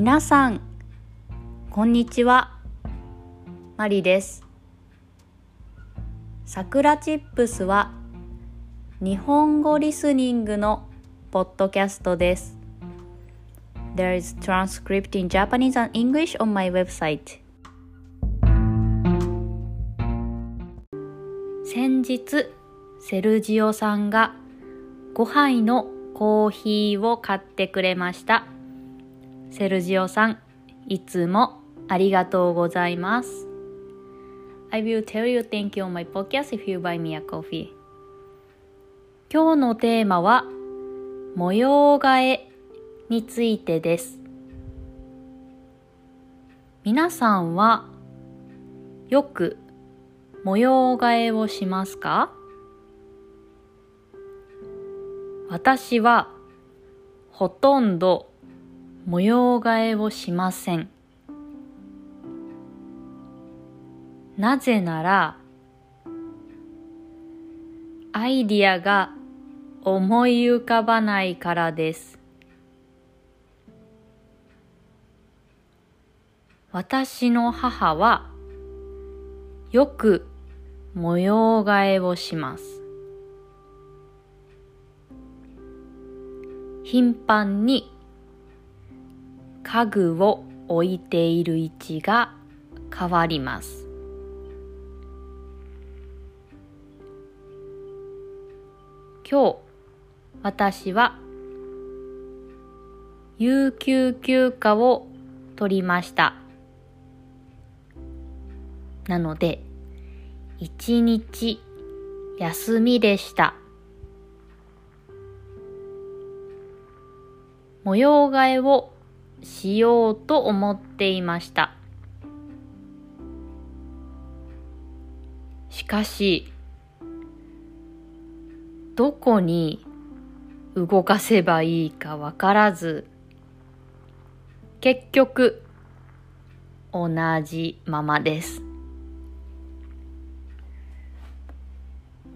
皆さんこんにちは。マリです。さくらチップスは日本語リスニングのポッドキャストです。There is transcript in Japanese and English on my website. 先日セルジオさんが5杯のコーヒーを買ってくれました。セルジオさんいつもありがとうございます。I will tell you thank you on my podcast if you buy me a coffee. 今日のテーマは模様替えについてです。皆さんはよく模様替えをしますか？私はほとんど模様替えをしません。なぜなら、アイディアが思い浮かばないからです。私の母はよく模様替えをします。頻繁に家具を置いている位置が変わります。今日私は有給休暇を取りました。なので一日休みでした。模様替えをしようと思っていました。しかし、どこに動かせばいいかわからず、結局、同じままです。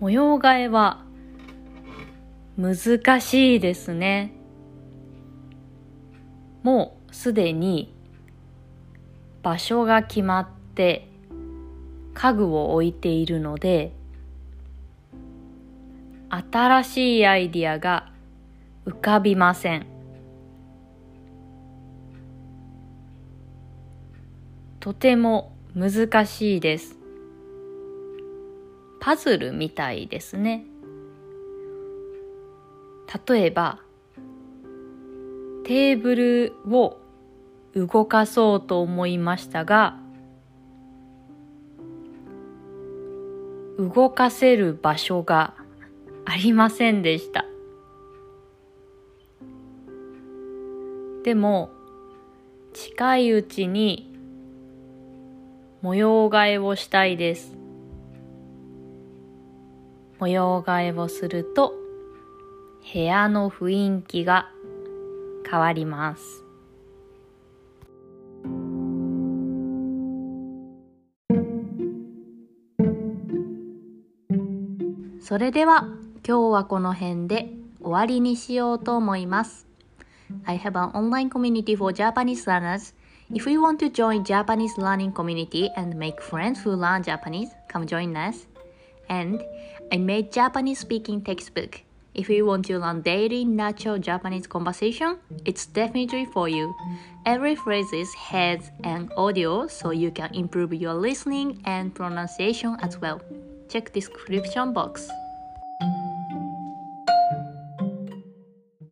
模様替えは難しいですね。もうすでに場所が決まって家具を置いているので新しいアイディアが浮かびません。とても難しいです。パズルみたいですね。例えば、テーブルを動かそうと思いましたが、動かせる場所がありませんでした。でも、近いうちに模様替えをしたいです。模様替えをすると部屋の雰囲気が変わります。それでは今日はこの辺で終わりにしようと思います。I have an online community for Japanese learners. If you want to join Japanese learning community and make friends who learn Japanese, come join us. And I made Japanese speaking textbook. If you want to learn daily natural Japanese conversation, it's definitely for you. Every phrase has an audio so you can improve your listening and pronunciation as well. Check description box.